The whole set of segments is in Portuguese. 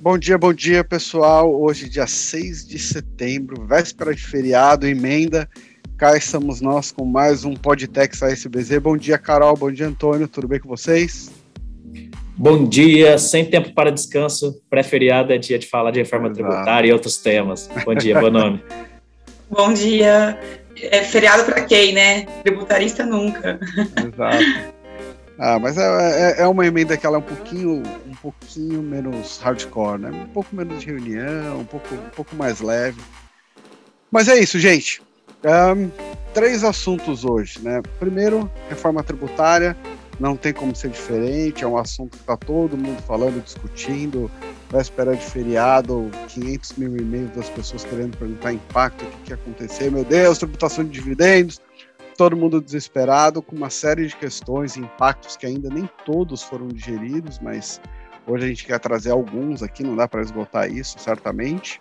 Bom dia, bom dia, pessoal. Hoje, dia 6 de setembro, véspera de feriado, emenda. Cá estamos nós com mais um Podtex ASBZ. Bom dia, Carol. Bom dia, Antônio. Tudo bem com vocês? Bom dia, sem tempo para descanso. Pré-feriado é dia de falar de reforma Exato. tributária e outros temas. Bom dia, bom nome. bom dia. É feriado para quem, né? Tributarista nunca. Exato. Ah, mas é, é, é, uma emenda que ela é um pouquinho, um pouquinho menos hardcore, né? Um pouco menos de reunião, um pouco, um pouco mais leve. Mas é isso, gente. Um, três assuntos hoje, né? Primeiro, reforma tributária não tem como ser diferente, é um assunto que está todo mundo falando, discutindo, véspera de feriado, 500 mil e-mails das pessoas querendo perguntar impacto, o que, que ia acontecer, meu Deus, tributação de dividendos, todo mundo desesperado, com uma série de questões impactos que ainda nem todos foram digeridos, mas hoje a gente quer trazer alguns aqui, não dá para esgotar isso, certamente.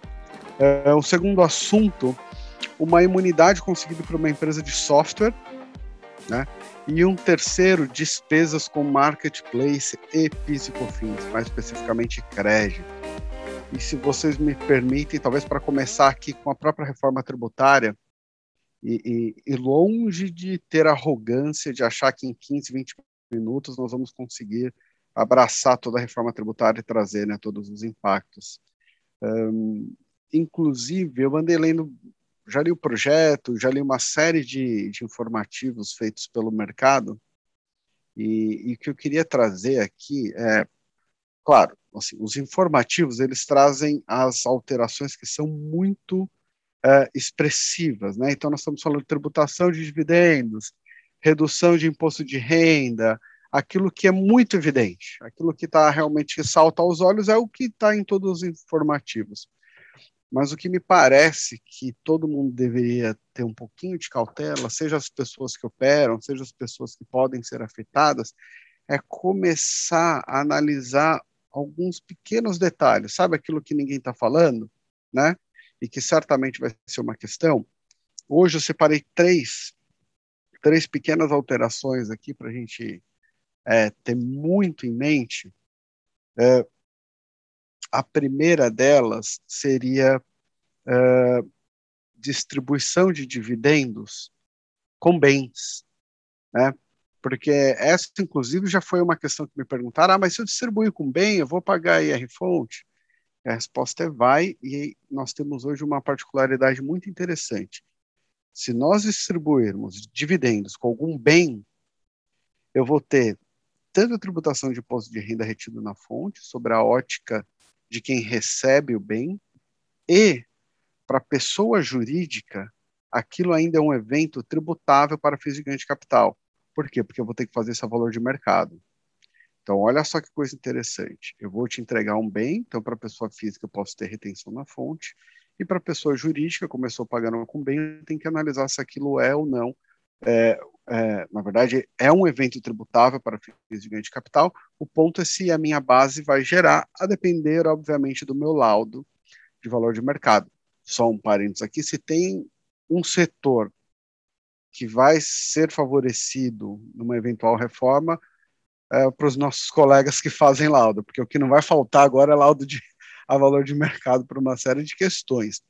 É, o segundo assunto, uma imunidade conseguida por uma empresa de software, né? E um terceiro, despesas com marketplace e PIS mais especificamente crédito. E se vocês me permitem, talvez para começar aqui com a própria reforma tributária, e, e, e, longe de ter arrogância de achar que em 15, 20 minutos nós vamos conseguir abraçar toda a reforma tributária e trazer né, todos os impactos. Um, inclusive, eu andei lendo já li o projeto, já li uma série de, de informativos feitos pelo mercado, e, e, o que eu queria trazer aqui é, claro, assim, os informativos, eles trazem as alterações que são muito é, expressivas, né? Então, nós estamos falando de tributação de dividendos, redução de imposto de renda, aquilo que é muito evidente, aquilo que está realmente que salta aos olhos é o que está em todos os informativos. Mas o que me parece que todo mundo deveria ter um pouquinho de cautela, seja as pessoas que operam, seja as pessoas que podem ser afetadas, é começar a analisar alguns pequenos detalhes, sabe aquilo que ninguém está falando, né? E que certamente vai ser uma questão. Hoje eu separei três, três pequenas alterações aqui para a gente é, ter muito em mente. É, a primeira delas seria uh, distribuição de dividendos com bens, né? Porque essa, inclusive, já foi uma questão que me perguntaram: ah, mas se eu distribuir com bem, eu vou pagar IR-fonte? A resposta é vai, e nós temos hoje uma particularidade muito interessante. Se nós distribuirmos dividendos com algum bem, eu vou ter tanto a tributação de imposto de renda retido na fonte, sobre a ótica de quem recebe o bem, e para a pessoa jurídica, aquilo ainda é um evento tributável para fins de ganho de capital. Por quê? Porque eu vou ter que fazer esse valor de mercado. Então, olha só que coisa interessante. Eu vou te entregar um bem, então, para a pessoa física, eu posso ter retenção na fonte, e para a pessoa jurídica, começou pagando com bem, tenho que analisar se aquilo é ou não. É, é, na verdade, é um evento tributável para fins de ganho de capital. O ponto é se a minha base vai gerar, a depender, obviamente, do meu laudo de valor de mercado. Só um parênteses aqui: se tem um setor que vai ser favorecido numa eventual reforma, é, para os nossos colegas que fazem laudo, porque o que não vai faltar agora é laudo de, a valor de mercado para uma série de questões.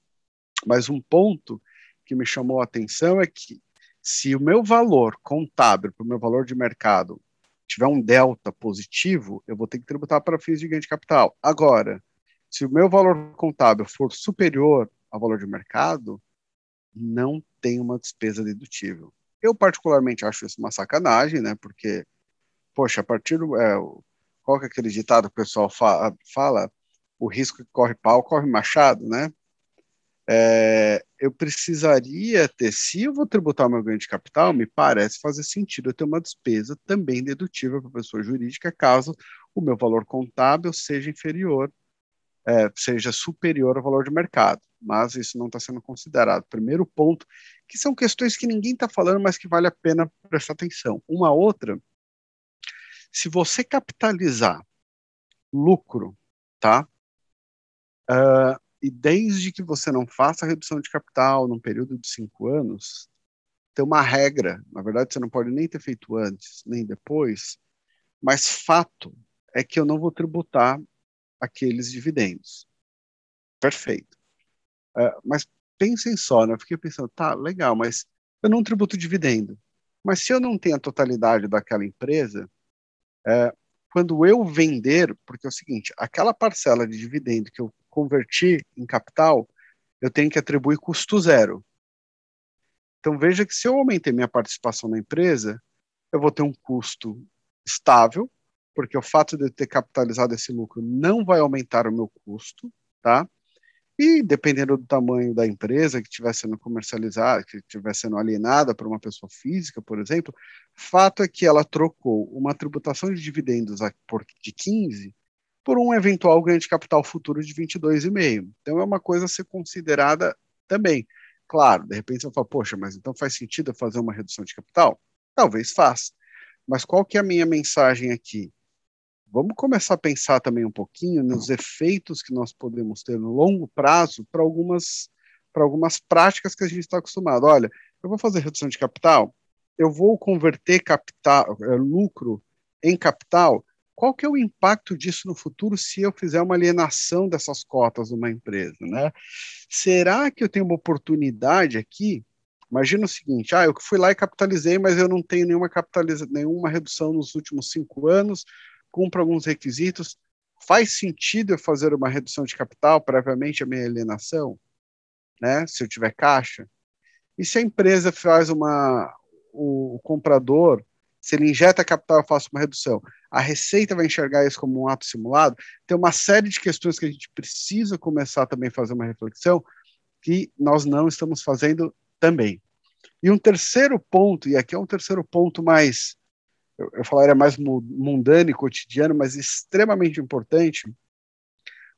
Mas um ponto que me chamou a atenção é que se o meu valor contábil para o meu valor de mercado tiver um delta positivo, eu vou ter que tributar para fins de ganho de capital. Agora, se o meu valor contábil for superior ao valor de mercado, não tem uma despesa dedutível. Eu particularmente acho isso uma sacanagem, né? Porque, poxa, a partir do. É, qual que é aquele ditado que o pessoal fala, fala? O risco que corre pau, corre machado, né? É, eu precisaria ter, se eu vou tributar meu ganho de capital, me parece fazer sentido eu ter uma despesa também dedutível para a pessoa jurídica, caso o meu valor contábil seja inferior, é, seja superior ao valor de mercado. Mas isso não está sendo considerado. Primeiro ponto, que são questões que ninguém está falando, mas que vale a pena prestar atenção. Uma outra, se você capitalizar lucro, tá? Uh, e desde que você não faça redução de capital num período de cinco anos, tem uma regra, na verdade você não pode nem ter feito antes, nem depois, mas fato é que eu não vou tributar aqueles dividendos. Perfeito. É, mas pensem só, né? Eu fiquei pensando, tá, legal, mas eu não tributo dividendo. Mas se eu não tenho a totalidade daquela empresa, é, quando eu vender, porque é o seguinte, aquela parcela de dividendo que eu converti em capital, eu tenho que atribuir custo zero. Então veja que se eu aumentei minha participação na empresa, eu vou ter um custo estável, porque o fato de eu ter capitalizado esse lucro não vai aumentar o meu custo, tá? E dependendo do tamanho da empresa que estiver sendo comercializada, que estiver sendo alienada por uma pessoa física, por exemplo, fato é que ela trocou uma tributação de dividendos de 15 por um eventual ganho de capital futuro de 22,5. Então é uma coisa a ser considerada também. Claro, de repente você fala, poxa, mas então faz sentido fazer uma redução de capital? Talvez faça. Mas qual que é a minha mensagem aqui? vamos começar a pensar também um pouquinho nos efeitos que nós podemos ter no longo prazo para algumas, para algumas práticas que a gente está acostumado. Olha, eu vou fazer redução de capital, eu vou converter capital, é, lucro em capital. Qual que é o impacto disso no futuro se eu fizer uma alienação dessas cotas de uma empresa, né? Será que eu tenho uma oportunidade aqui? Imagina o seguinte: ah, eu fui lá e capitalizei, mas eu não tenho nenhuma capitaliza nenhuma redução nos últimos cinco anos, cumpre alguns requisitos, faz sentido eu fazer uma redução de capital previamente à minha alienação, né? Se eu tiver caixa. E se a empresa faz uma, o, o comprador, se ele injeta capital, eu faço uma redução. A Receita vai enxergar isso como um ato simulado. Tem uma série de questões que a gente precisa começar também a fazer uma reflexão que nós não estamos fazendo também. E um terceiro ponto, e aqui é um terceiro ponto mais eu, eu falaria mais mundano e cotidiano, mas extremamente importante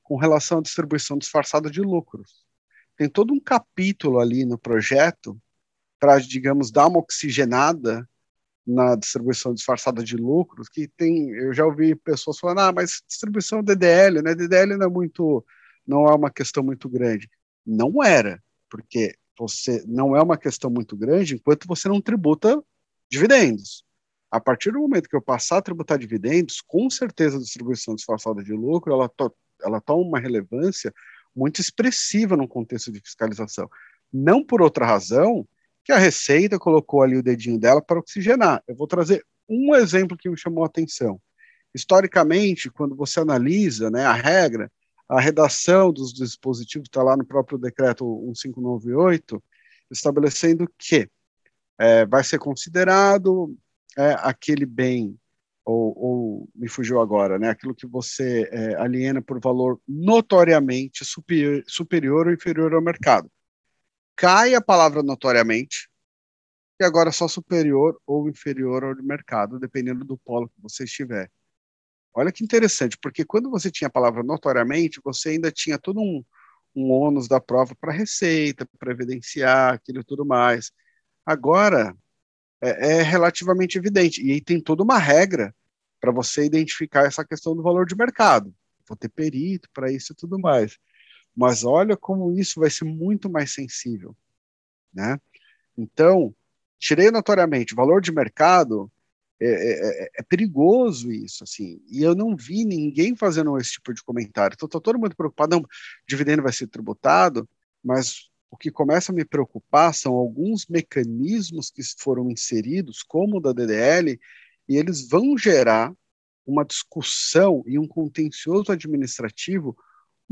com relação à distribuição disfarçada de lucros. Tem todo um capítulo ali no projeto para, digamos, dar uma oxigenada na distribuição disfarçada de lucros, que tem, eu já ouvi pessoas falando, ah, mas distribuição DDL, né? DDL não é muito, não é uma questão muito grande. Não era, porque você não é uma questão muito grande enquanto você não tributa dividendos. A partir do momento que eu passar a tributar dividendos, com certeza a distribuição disfarçada de lucro ela, to ela toma uma relevância muito expressiva no contexto de fiscalização. Não por outra razão que a Receita colocou ali o dedinho dela para oxigenar. Eu vou trazer um exemplo que me chamou a atenção. Historicamente, quando você analisa né, a regra, a redação dos dispositivos está lá no próprio decreto 1598, estabelecendo que é, vai ser considerado é aquele bem, ou, ou, me fugiu agora, né? Aquilo que você é, aliena por valor notoriamente superior, superior ou inferior ao mercado. Cai a palavra notoriamente, e agora é só superior ou inferior ao mercado, dependendo do polo que você estiver. Olha que interessante, porque quando você tinha a palavra notoriamente, você ainda tinha todo um, um ônus da prova para receita, para evidenciar aquilo e tudo mais. Agora, é, é relativamente evidente. E aí tem toda uma regra para você identificar essa questão do valor de mercado. Vou ter perito para isso e tudo mais. Mas olha como isso vai ser muito mais sensível, né? Então, tirei notoriamente valor de mercado, é, é, é, é, perigoso isso, assim. E eu não vi ninguém fazendo esse tipo de comentário. Então, estou todo mundo preocupado, não, dividendo vai ser tributado, mas o que começa a me preocupar são alguns mecanismos que foram inseridos, como o da DDL, e eles vão gerar uma discussão e um contencioso administrativo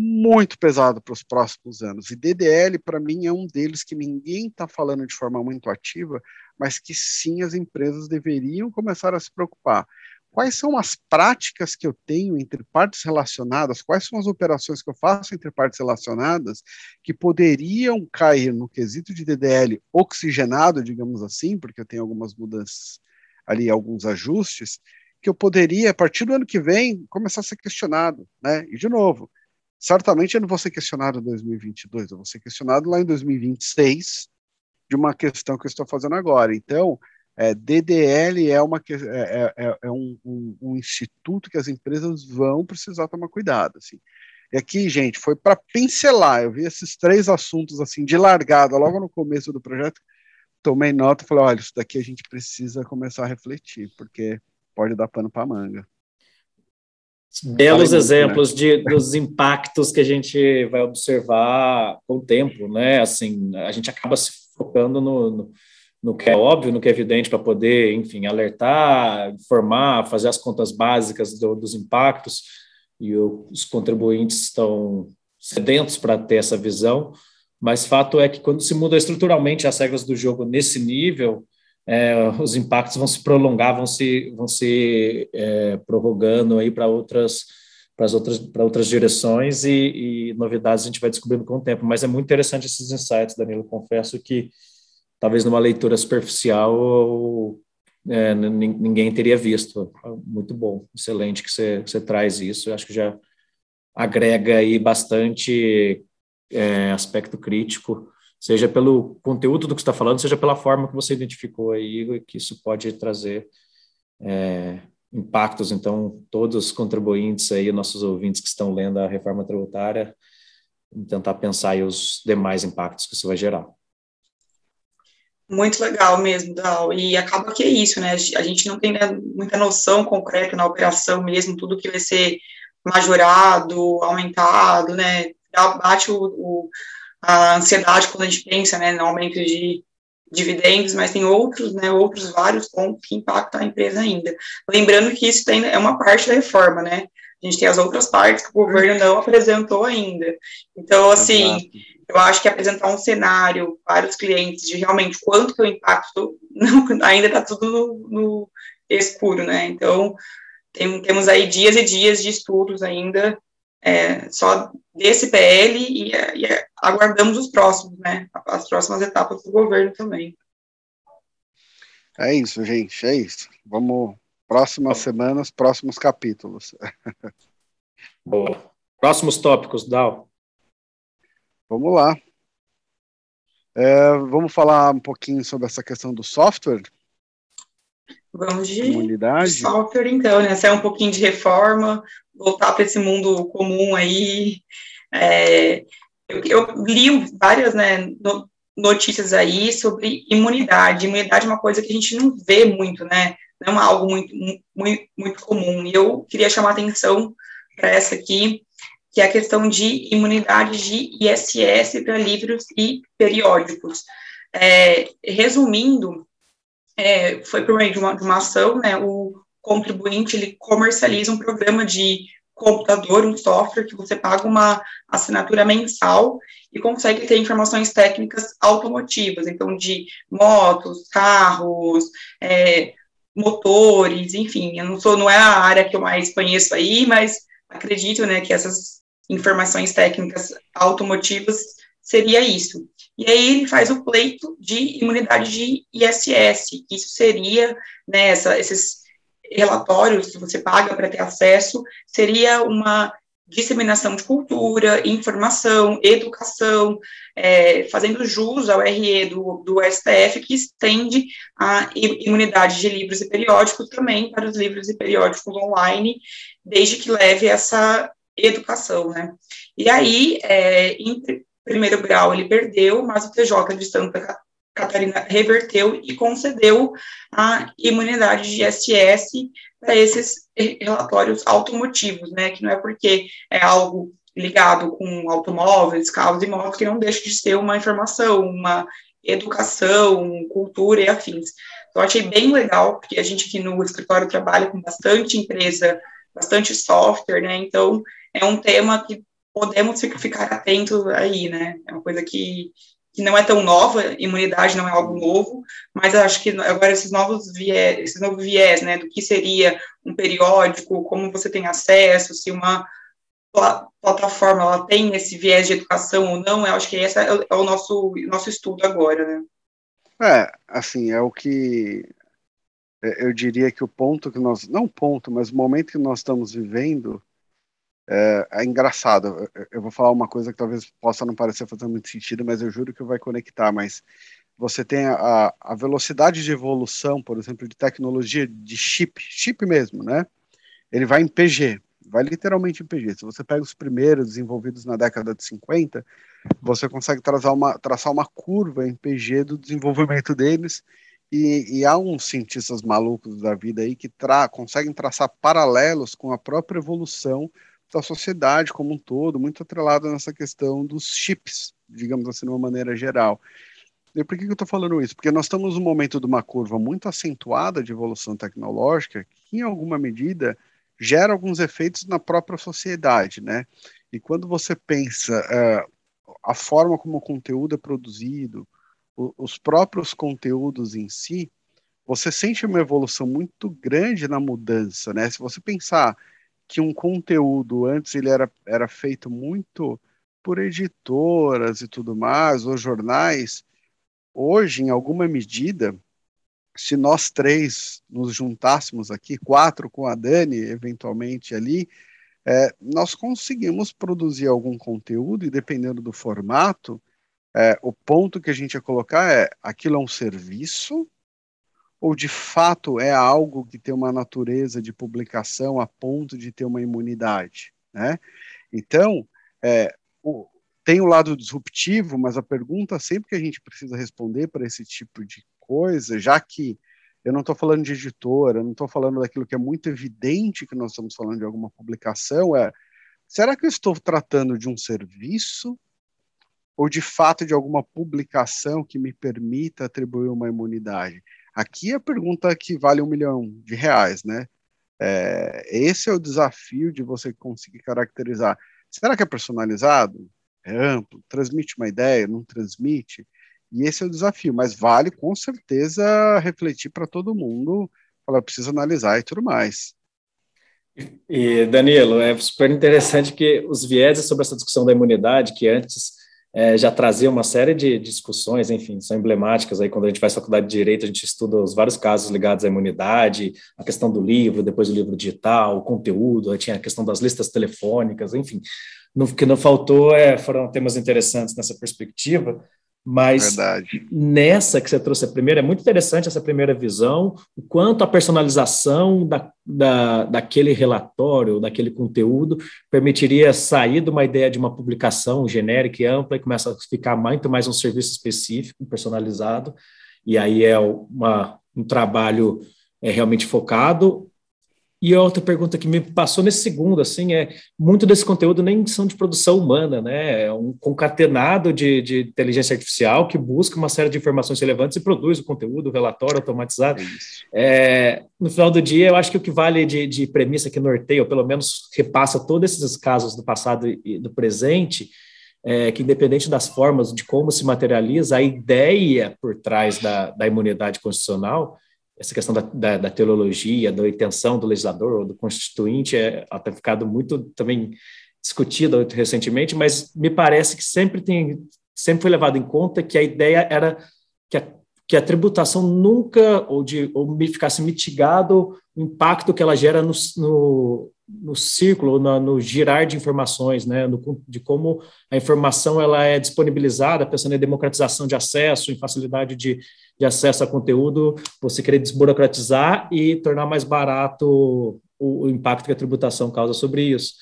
muito pesado para os próximos anos. E DDL, para mim, é um deles que ninguém está falando de forma muito ativa, mas que sim as empresas deveriam começar a se preocupar quais são as práticas que eu tenho entre partes relacionadas, quais são as operações que eu faço entre partes relacionadas que poderiam cair no quesito de DDL oxigenado, digamos assim, porque eu tenho algumas mudanças ali, alguns ajustes, que eu poderia, a partir do ano que vem, começar a ser questionado, né? E, de novo, certamente eu não vou ser questionado em 2022, eu vou ser questionado lá em 2026 de uma questão que eu estou fazendo agora. Então, é, DDL é, uma, é, é, é, é um, um, um, instituto que as empresas vão precisar tomar cuidado. Assim. E aqui, gente, foi para pincelar. Eu vi esses três assuntos assim de largada logo no começo do projeto. Tomei nota e falei: olha, isso daqui a gente precisa começar a refletir, porque pode dar pano para manga. Belos exemplos né? de, dos impactos que a gente vai observar com o tempo, né? Assim, a gente acaba se focando no, no, no que é óbvio, no que é evidente, para poder, enfim, alertar, informar, fazer as contas básicas do, dos impactos, e o, os contribuintes estão sedentos para ter essa visão, mas fato é que quando se muda estruturalmente as regras do jogo nesse nível, é, os impactos vão se prolongar, vão se, vão se é, prorrogando aí para outras para as outras para outras direções e, e, novidades a gente vai descobrindo com o tempo. Mas é muito interessante esses insights, Danilo. Confesso que talvez numa leitura superficial é, ninguém teria visto. Muito bom, excelente que você, você traz isso. Eu acho que já agrega aí bastante é, aspecto crítico, seja pelo conteúdo do que está falando, seja pela forma que você identificou aí, que isso pode trazer é, impactos. Então, todos os contribuintes aí, nossos ouvintes que estão lendo a reforma tributária, tentar pensar aí os demais impactos que isso vai gerar. Muito legal mesmo, Dal. E acaba que é isso, né? A gente não tem né, muita noção concreta na operação mesmo, tudo que vai ser majorado, aumentado, né? Bate o, o, a ansiedade quando a gente pensa né, no aumento de dividendos, mas tem outros, né, outros vários pontos que impactam a empresa ainda. Lembrando que isso tem, é uma parte da reforma, né? A gente tem as outras partes que o governo não apresentou ainda. Então, assim, Exato. eu acho que apresentar um cenário para os clientes de realmente quanto que o impacto não, ainda está tudo no, no, escuro, né? Então, tem, temos aí dias e dias de estudos ainda é, só desse PL e, e, aguardamos os próximos, né? As próximas etapas do governo também. É isso, gente, é isso. Vamos próximas semanas, próximos capítulos. Boa. Próximos tópicos, Dal. Vamos lá. É, vamos falar um pouquinho sobre essa questão do software. Vamos de, de software, então, né? Sair um pouquinho de reforma, voltar para esse mundo comum aí. É, eu, li várias né, notícias aí sobre imunidade. Imunidade é uma coisa que a gente não vê muito, né? Não é algo muito, muito, muito comum. E eu queria chamar atenção para essa aqui, que é a questão de imunidade de ISS para livros e periódicos. É, resumindo, é, foi por meio de uma, de uma ação, né, o contribuinte ele comercializa um programa de computador, um software que você paga uma assinatura mensal e consegue ter informações técnicas automotivas, então de motos, carros, é, motores, enfim, eu não sou, não é a área que eu mais conheço aí, mas acredito, né, que essas informações técnicas automotivas seria isso. E aí ele faz o pleito de imunidade de ISS, isso seria, né, essa, esses relatórios que você paga para ter acesso, seria uma disseminação de cultura, informação, educação, é, fazendo jus ao RE do, do STF, que estende a imunidade de livros e periódicos também para os livros e periódicos online, desde que leve essa educação, né? E aí, é, em, primeiro grau ele perdeu, mas o TJ de Santa Catarina reverteu e concedeu a imunidade de ISS para esses relatórios automotivos, né, que não é porque é algo ligado com automóveis, carros e motos que não deixa de ser uma informação, uma educação, cultura e afins. Então, achei bem legal, porque a gente aqui no escritório trabalha com bastante empresa, bastante software, né, então é um tema que podemos ficar atentos aí, né? É uma coisa que, que não é tão nova, imunidade não é algo novo, mas acho que agora esses novos viés, esse novo viés, né, do que seria um periódico, como você tem acesso, se uma plataforma ela tem esse viés de educação ou não, eu acho que esse é, é o nosso, nosso estudo agora, né? É, assim, é o que é, eu diria que o ponto que nós, não ponto, mas o momento que nós estamos vivendo é, é engraçado. Eu vou falar uma coisa que talvez possa não parecer fazer muito sentido, mas eu juro que vai conectar. Mas você tem a, a velocidade de evolução, por exemplo, de tecnologia de chip, chip mesmo, né? Ele vai em PG. vai literalmente em PG. Se você pega os primeiros desenvolvidos na década de 50, você consegue traçar uma, traçar uma curva em PG do desenvolvimento deles, e, e há uns cientistas malucos da vida aí que tra conseguem traçar paralelos com a própria evolução da sociedade como um todo, muito atrelado nessa questão dos chips, digamos assim, de uma maneira geral. E por que, que eu estou falando isso? Porque nós estamos num momento de uma curva muito acentuada de evolução tecnológica, que em alguma medida gera alguns efeitos na própria sociedade, né? E quando você pensa uh, a forma como o conteúdo é produzido, o, os próprios conteúdos em si, você sente uma evolução muito grande na mudança, né? Se você pensar que um conteúdo antes ele era, era feito muito por editoras e tudo mais, ou jornais, hoje, em alguma medida, se nós três nos juntássemos aqui, quatro com a Dani, eventualmente ali, é, nós conseguimos produzir algum conteúdo e dependendo do formato, é, o ponto que a gente ia colocar é: aquilo é um serviço ou de fato é algo que tem uma natureza de publicação a ponto de ter uma imunidade, né? Então, é, o, tem o lado disruptivo, mas a pergunta sempre que a gente precisa responder para esse tipo de coisa, já que eu não estou falando de editora, eu não estou falando daquilo que é muito evidente que nós estamos falando de alguma publicação, é será que eu estou tratando de um serviço ou de fato de alguma publicação que me permita atribuir uma imunidade? Aqui é a pergunta que vale um milhão de reais, né? É, esse é o desafio de você conseguir caracterizar. Será que é personalizado? é amplo, transmite uma ideia, não transmite, e esse é o desafio, mas vale com certeza refletir para todo mundo, falar, precisa analisar e tudo mais. E, Danilo, é super interessante que os vieses sobre essa discussão da imunidade, que antes é, já trazia uma série de discussões, enfim, são emblemáticas. Aí, quando a gente faz faculdade de Direito, a gente estuda os vários casos ligados à imunidade, a questão do livro, depois o livro digital, o conteúdo, aí tinha a questão das listas telefônicas, enfim. O que não faltou é, foram temas interessantes nessa perspectiva, mas Verdade. nessa que você trouxe a primeira, é muito interessante essa primeira visão, o quanto a personalização da, da, daquele relatório, daquele conteúdo, permitiria sair de uma ideia de uma publicação genérica e ampla e começa a ficar muito mais um serviço específico, personalizado, e aí é uma, um trabalho é, realmente focado e outra pergunta que me passou nesse segundo, assim, é muito desse conteúdo nem são de produção humana, né? É um concatenado de, de inteligência artificial que busca uma série de informações relevantes e produz o conteúdo, o relatório automatizado. É, no final do dia, eu acho que o que vale de, de premissa que norteia, ou pelo menos repassa todos esses casos do passado e do presente, é que independente das formas de como se materializa, a ideia por trás da, da imunidade constitucional essa questão da, da, da, teologia, da intenção do legislador ou do constituinte, é, ela tem ficado muito também discutida recentemente, mas me parece que sempre tem sempre foi levado em conta que a ideia era que a, tributação nunca ou de ou ficasse mitigado o impacto que ela gera no, no, no círculo, no, no, girar de informações, né, no, de como a informação ela é disponibilizada, pensando em democratização de acesso, em facilidade de, de acesso a conteúdo, você querer desburocratizar e tornar mais barato o, o impacto que a tributação causa sobre isso.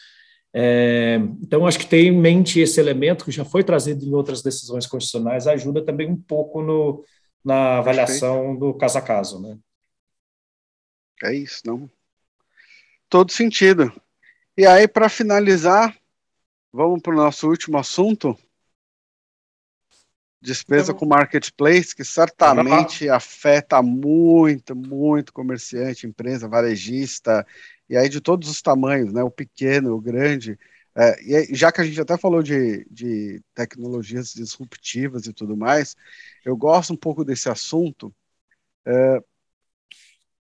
É, então, acho que ter em mente esse elemento, que já foi trazido em outras decisões constitucionais, ajuda também um pouco no, na avaliação do caso a caso. Né? É isso, não? Todo sentido. E aí, para finalizar, vamos para o nosso último assunto, Despesa com marketplace, que certamente afeta muito, muito comerciante, empresa, varejista, e aí de todos os tamanhos, né? O pequeno, o grande. É, e já que a gente até falou de, de tecnologias disruptivas e tudo mais, eu gosto um pouco desse assunto. É,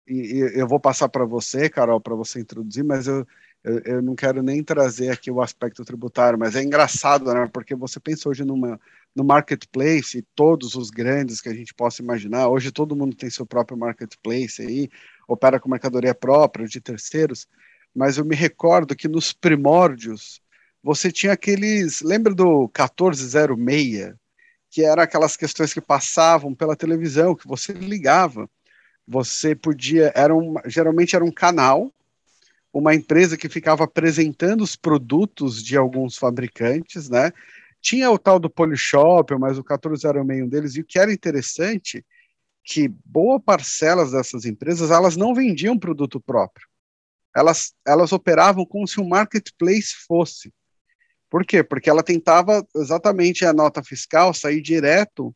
e, e eu vou passar para você, Carol, para você introduzir, mas eu, eu, eu, não quero nem trazer aqui o aspecto tributário, mas é engraçado, né? Porque você pensa hoje numa no marketplace, todos os grandes que a gente possa imaginar. Hoje todo mundo tem seu próprio marketplace aí, opera com mercadoria própria de terceiros, mas eu me recordo que nos primórdios você tinha aqueles, lembra do 1406, que era aquelas questões que passavam pela televisão, que você ligava, você podia, era um, geralmente era um canal uma empresa que ficava apresentando os produtos de alguns fabricantes, né? Tinha o tal do Polishop, mas o 1406 deles, e o que era interessante, que boa parcela dessas empresas, elas não vendiam produto próprio. Elas, elas operavam como se um marketplace fosse. Por quê? Porque ela tentava exatamente a nota fiscal sair direto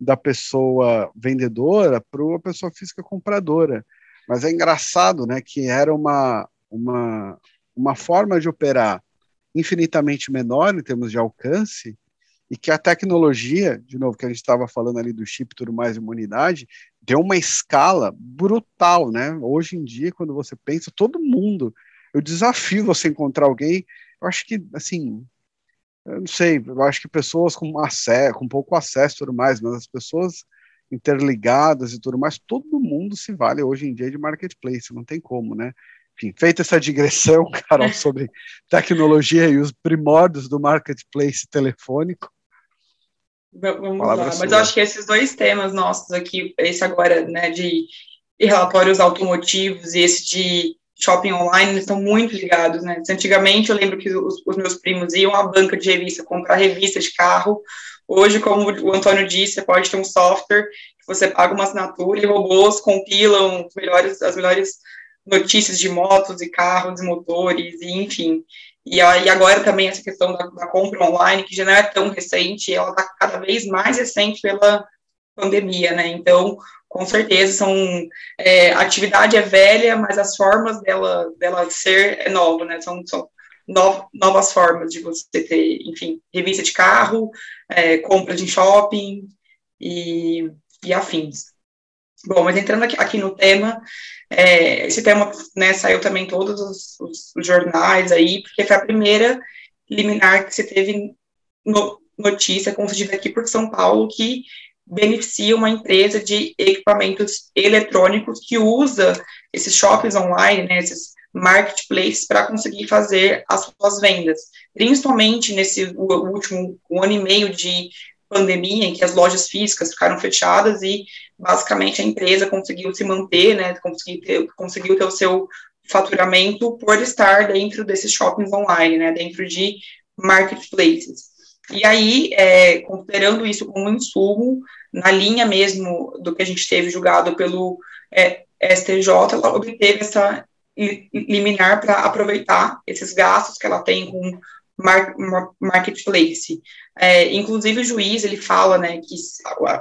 da pessoa vendedora para a pessoa física compradora. Mas é engraçado, né, que era uma, uma, uma forma de operar infinitamente menor em termos de alcance e que a tecnologia, de novo, que a gente estava falando ali do chip e tudo mais, imunidade, deu uma escala brutal, né? Hoje em dia, quando você pensa, todo mundo, eu desafio você encontrar alguém, eu acho que, assim, eu não sei, eu acho que pessoas com acesso, com pouco acesso e tudo mais, mas as pessoas interligadas e tudo mais, todo mundo se vale hoje em dia de marketplace, não tem como, né? Enfim, feita essa digressão, Carol, sobre tecnologia e os primórdios do marketplace telefônico. Vamos lá, mas eu acho que esses dois temas nossos aqui, esse agora, né, de relatórios automotivos e esse de shopping online estão muito ligados, né? Antigamente eu lembro que os, os, meus primos iam à banca de revista comprar revista de carro. Hoje, como o Antônio disse, você pode ter um software que você paga uma assinatura e robôs compilam melhores, as melhores notícias de motos e carros e motores, e enfim. E aí agora também essa questão da, da compra online, que já não é tão recente, ela está cada vez mais recente pela pandemia, né? Então, com certeza, são é, a atividade é velha, mas as formas dela, dela ser é nova, né? São, são novas formas de você ter, enfim, revista de carro, é, compra de shopping e, e afins. Bom, mas entrando aqui, aqui no tema, é, esse tema né, saiu também em todos os, os, os, jornais aí, porque foi a primeira liminar que você teve no, notícia concedida aqui por São Paulo que beneficia uma empresa de equipamentos eletrônicos que usa esses shoppings online, né, esses marketplaces para conseguir fazer as suas vendas. Principalmente nesse último um ano e meio de pandemia, em que as lojas físicas ficaram fechadas e basicamente a empresa conseguiu se manter, né, conseguiu ter, conseguiu ter o seu faturamento por estar dentro desses shoppings online, né, dentro de marketplaces. E aí, é, considerando isso como um insumo, na linha mesmo do que a gente teve julgado pelo é, STJ, ela obteve essa liminar para aproveitar esses gastos que ela tem com mar, marketplace. É, inclusive o juiz ele fala, né, que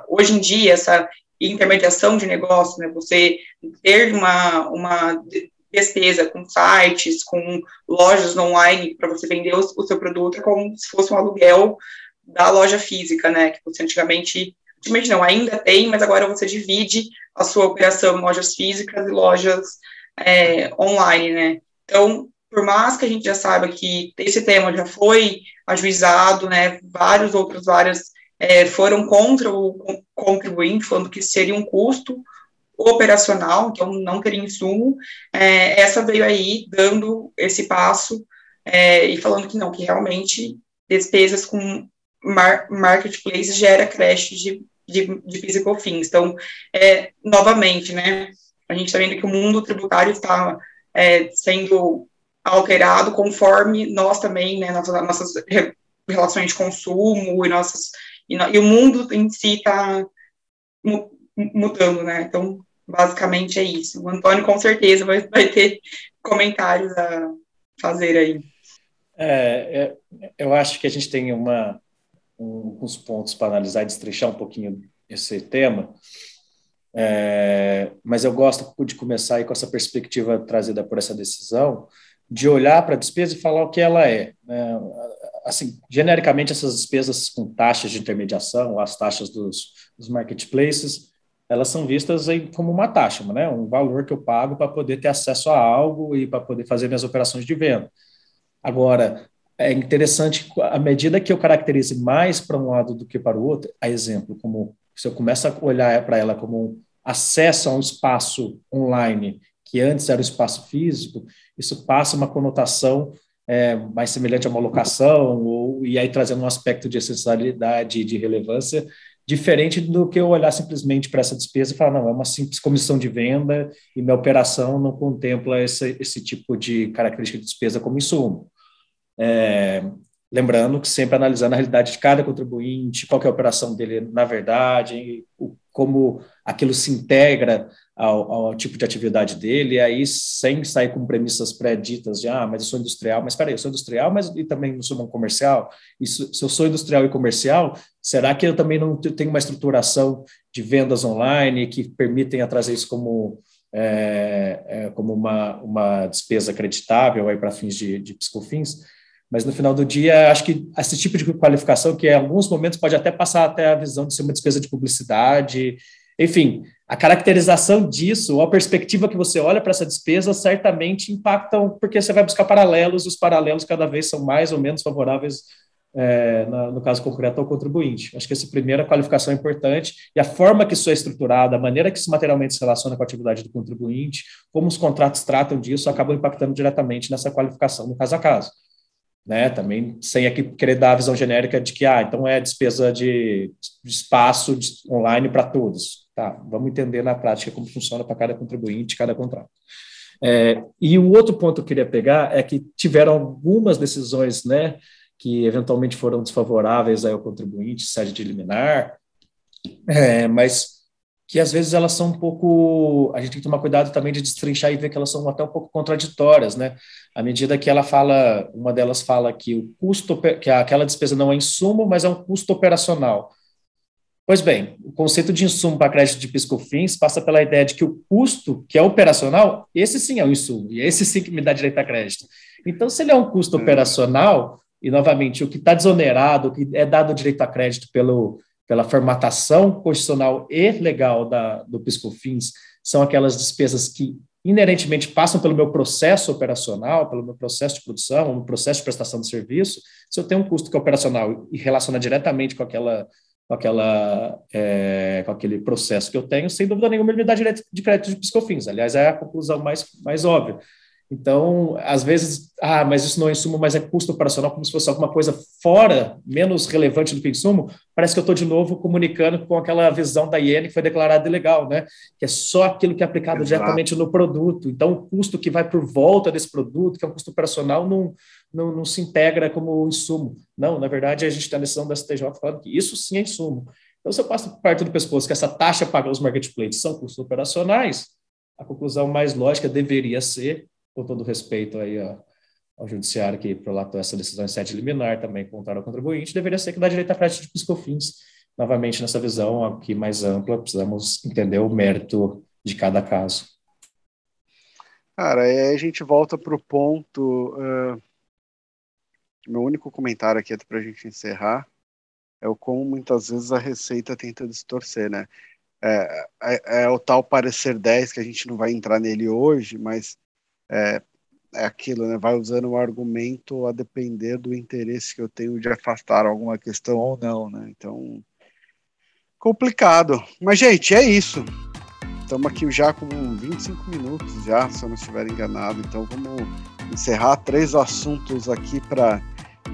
hoje em dia essa intermediação de negócio, né, você ter uma, uma despesa com sites, com lojas online para você vender o, o, seu produto é como se fosse um aluguel da loja física, né, que você antigamente, antigamente não, ainda tem, mas agora você divide a sua operação em lojas físicas e lojas é, online, né. Então, por mais que a gente já saiba que esse tema já foi ajuizado, né, vários outros, várias é, foram contra o contribuinte, falando que seria um custo operacional, então não teria insumo, é, essa veio aí dando esse passo é, e falando que não, que realmente despesas com mar marketplace gera creche de, de, de physical things. Então, é, novamente, né, a gente está vendo que o mundo tributário está é, sendo alterado conforme nós também, né, nossas, nossas relações de consumo e nossas e, e o mundo em si está mudando, né? Então, basicamente é isso. O Antônio com certeza vai, vai ter comentários a fazer aí. É, é, eu acho que a gente tem uma, um, uns pontos para analisar e destrechar um pouquinho esse tema. É, mas eu gosto de começar aí com essa perspectiva trazida por essa decisão, de olhar para a despesa e falar o que ela é. Né? Assim, genericamente, essas despesas com taxas de intermediação, as taxas dos, dos marketplaces, elas são vistas aí como uma taxa, né? um valor que eu pago para poder ter acesso a algo e para poder fazer minhas operações de venda. Agora, é interessante, à medida que eu caracterize mais para um lado do que para o outro, a exemplo, como se eu começo a olhar para ela como um acesso a um espaço online que antes era o espaço físico, isso passa uma conotação é, mais semelhante a uma locação, ou, e aí trazendo um aspecto de essencialidade e de relevância diferente do que eu olhar simplesmente para essa despesa e falar, não, é uma simples comissão de venda e minha operação não contempla esse, esse tipo de característica de despesa como insumo. É, lembrando que sempre analisando a realidade de cada contribuinte, qual é a operação dele na verdade, o, como aquilo se integra ao, ao, tipo de atividade dele, e aí sem sair com premissas pré-ditas de, ah, mas eu sou industrial, mas peraí, eu sou industrial, mas e também não sou um comercial? Isso, se eu sou industrial e comercial, será que eu também não tenho uma estruturação de vendas online que permitem trazer isso como, é, é, como uma, uma despesa acreditável para fins de, de psicofins? Mas no final do dia, acho que esse tipo de qualificação, que em alguns momentos pode até passar até a visão de ser uma despesa de publicidade, enfim, a caracterização disso, a perspectiva que você olha para essa despesa, certamente impactam, porque você vai buscar paralelos, e os paralelos cada vez são mais ou menos favoráveis, é, no caso concreto, ao contribuinte. Acho que essa primeira qualificação é importante, e a forma que isso é estruturado, a maneira que isso materialmente se relaciona com a atividade do contribuinte, como os contratos tratam disso, acabam impactando diretamente nessa qualificação, no caso a caso né? Também sem aqui querer dar a visão genérica de que, ah, então é despesa de, espaço online para todos. Tá, vamos entender na prática como funciona para cada contribuinte, cada contrato. É, e o outro ponto que eu queria pegar é que tiveram algumas decisões, né, que eventualmente foram desfavoráveis ao contribuinte, sede de liminar, é, mas que às vezes elas são um pouco. A gente tem que tomar cuidado também de destrinchar e ver que elas são até um pouco contraditórias, né? À medida que ela fala, uma delas fala que o custo, que aquela despesa não é insumo, mas é um custo operacional. Pois bem, o conceito de insumo para crédito de piscofins passa pela ideia de que o custo, que é operacional, esse sim é o insumo, e esse sim que me dá direito a crédito. Então, se ele é um custo operacional, e novamente, o que está desonerado, o que é dado direito a crédito pelo, pela formatação constitucional e legal da, do PiscoFins, são aquelas despesas que inerentemente passam pelo meu processo operacional, pelo meu processo de produção, meu processo de prestação de serviço. Se eu tenho um custo que é operacional e relaciona diretamente com aquela com, aquela, é, com aquele processo que eu tenho, sem dúvida nenhuma, ele me dá direito de crédito de piscofins. Aliás, é a conclusão mais, mais óbvia. Então, às vezes, ah, mas isso não é insumo, mas é custo operacional, como se fosse alguma coisa fora, menos relevante do que insumo, parece que eu estou de novo comunicando com aquela visão da IEN que foi declarada ilegal, né? Que é só aquilo que é aplicado Exato. diretamente no produto. Então, o custo que vai por volta desse produto, que é um custo operacional, não, não, não se integra como insumo. Não, na verdade, a gente tem a decisão da STJ falando que isso sim é insumo. Então, se eu passo parte do pescoço que essa taxa paga os marketplaces são custos operacionais, a conclusão mais lógica deveria ser com todo respeito aí ao, judiciário que prolatou essa decisão em sede liminar também contra o contribuinte, deveria ser que dá direito à prática de piscofins. Novamente, nessa visão aqui mais ampla, precisamos entender o mérito de cada caso. Cara, aí a gente volta para o ponto. Uh, meu único comentário aqui para a gente encerrar é o como muitas vezes a Receita tenta distorcer, né? É, é, é, o tal parecer 10 que a gente não vai entrar nele hoje, mas é, é aquilo, né? Vai usando o argumento a depender do interesse que eu tenho de afastar alguma questão ou não, né? Então, complicado. Mas, gente, é isso. Estamos aqui já com 25 minutos já, se eu não estiver enganado. Então, vamos encerrar três assuntos aqui para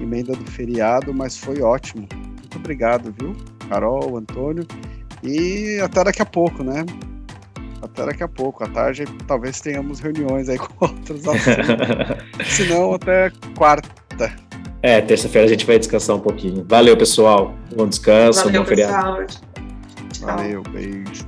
emenda do feriado, mas foi ótimo. Muito obrigado, viu? Carol, Antônio. E até daqui a pouco, né? Até daqui a pouco. À tarde talvez tenhamos reuniões aí com outros assuntos. Se não, até quarta. É, terça-feira a gente vai descansar um pouquinho. Valeu, pessoal. Bom descanso, Valeu, bom feriado. Pessoal. Valeu, beijo.